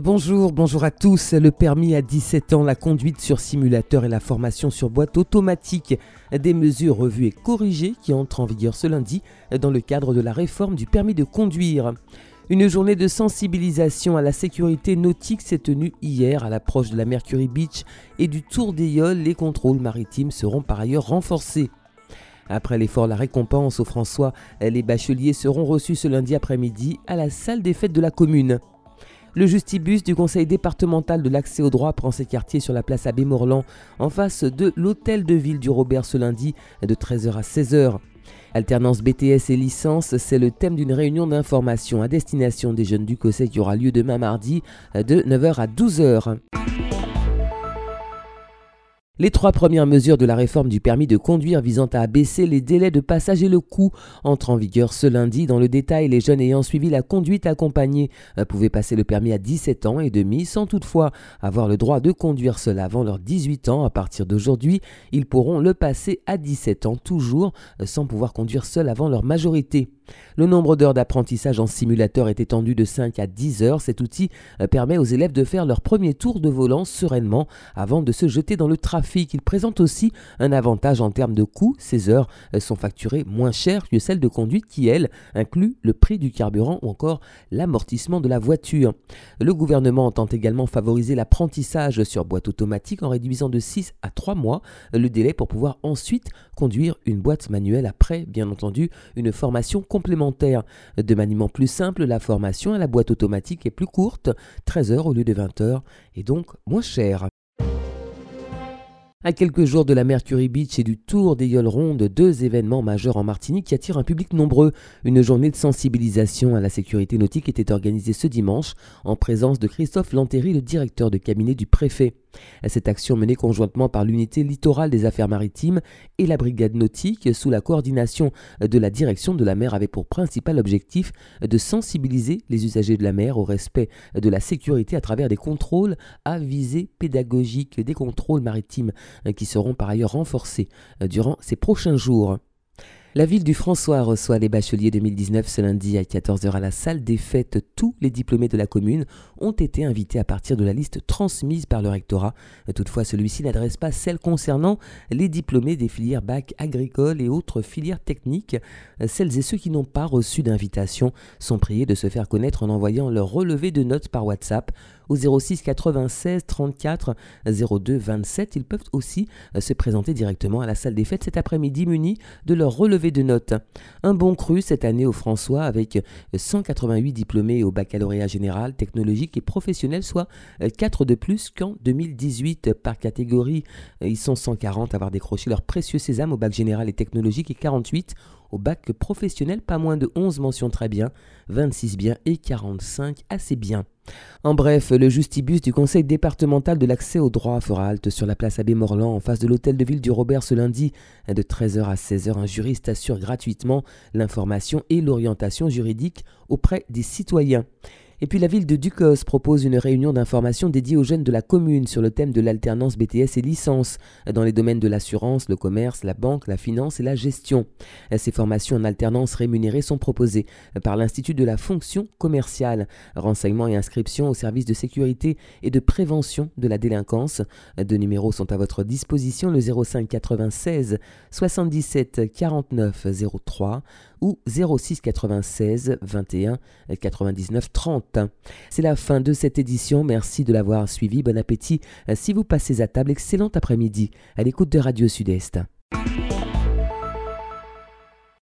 Bonjour, bonjour à tous. Le permis à 17 ans, la conduite sur simulateur et la formation sur boîte automatique. Des mesures revues et corrigées qui entrent en vigueur ce lundi dans le cadre de la réforme du permis de conduire. Une journée de sensibilisation à la sécurité nautique s'est tenue hier à l'approche de la Mercury Beach et du Tour des. Les contrôles maritimes seront par ailleurs renforcés. Après l'effort La Récompense au François, les bacheliers seront reçus ce lundi après-midi à la salle des fêtes de la commune. Le justibus du conseil départemental de l'accès au droit prend ses quartiers sur la place Abbé Morland, en face de l'hôtel de ville du Robert ce lundi, de 13h à 16h. Alternance BTS et licence, c'est le thème d'une réunion d'information à destination des jeunes du COSEC qui aura lieu demain mardi de 9h à 12h. Les trois premières mesures de la réforme du permis de conduire visant à abaisser les délais de passage et le coût entrent en vigueur ce lundi. Dans le détail, les jeunes ayant suivi la conduite accompagnée euh, pouvaient passer le permis à 17 ans et demi sans toutefois avoir le droit de conduire seul avant leurs 18 ans. À partir d'aujourd'hui, ils pourront le passer à 17 ans toujours euh, sans pouvoir conduire seul avant leur majorité. Le nombre d'heures d'apprentissage en simulateur est étendu de 5 à 10 heures. Cet outil euh, permet aux élèves de faire leur premier tour de volant sereinement avant de se jeter dans le trafic. Il présente aussi un avantage en termes de coût. Ces heures euh, sont facturées moins cher que celles de conduite qui, elles, incluent le prix du carburant ou encore l'amortissement de la voiture. Le gouvernement entend également favoriser l'apprentissage sur boîte automatique en réduisant de 6 à 3 mois le délai pour pouvoir ensuite conduire une boîte manuelle après, bien entendu, une formation complémentaire. De maniement plus simple, la formation à la boîte automatique est plus courte, 13 heures au lieu de 20 heures, et donc moins chère. À quelques jours de la Mercury Beach et du Tour des Yoles Rondes, deux événements majeurs en Martinique qui attirent un public nombreux. Une journée de sensibilisation à la sécurité nautique était organisée ce dimanche en présence de Christophe Lantéry, le directeur de cabinet du préfet. Cette action menée conjointement par l'unité littorale des affaires maritimes et la brigade nautique sous la coordination de la direction de la mer avait pour principal objectif de sensibiliser les usagers de la mer au respect de la sécurité à travers des contrôles à visée pédagogique, des contrôles maritimes qui seront par ailleurs renforcés durant ces prochains jours. La ville du François reçoit les bacheliers 2019 ce lundi à 14h à la salle des fêtes. Tous les diplômés de la commune ont été invités à partir de la liste transmise par le rectorat. Toutefois, celui-ci n'adresse pas celle concernant les diplômés des filières bac agricoles et autres filières techniques. Celles et ceux qui n'ont pas reçu d'invitation sont priés de se faire connaître en envoyant leur relevé de notes par WhatsApp au 06 96 34 02 27. Ils peuvent aussi euh, se présenter directement à la salle des fêtes cet après-midi munis de leur relevé de notes. Un bon cru cette année au François avec 188 diplômés au baccalauréat général, technologique et professionnel, soit 4 euh, de plus qu'en 2018 par catégorie. Euh, ils sont 140 à avoir décroché leur précieux sésame au bac général et technologique et 48 au bac professionnel, pas moins de 11 mentions très bien, 26 bien et 45 assez bien. En bref, le justibus du conseil départemental de l'accès au droit fera halte sur la place Abbé Morland en face de l'hôtel de ville du Robert ce lundi. De 13h à 16h, un juriste assure gratuitement l'information et l'orientation juridique auprès des citoyens. Et puis la ville de Ducos propose une réunion d'information dédiée aux jeunes de la commune sur le thème de l'alternance BTS et licence dans les domaines de l'assurance, le commerce, la banque, la finance et la gestion. Ces formations en alternance rémunérées sont proposées par l'Institut de la fonction commerciale. Renseignements et inscriptions au service de sécurité et de prévention de la délinquance. Deux numéros sont à votre disposition, le 05 96 77 49 03 ou 06 96 21 99 30. C'est la fin de cette édition. Merci de l'avoir suivi. Bon appétit si vous passez à table. Excellent après-midi à l'écoute de Radio Sud-Est.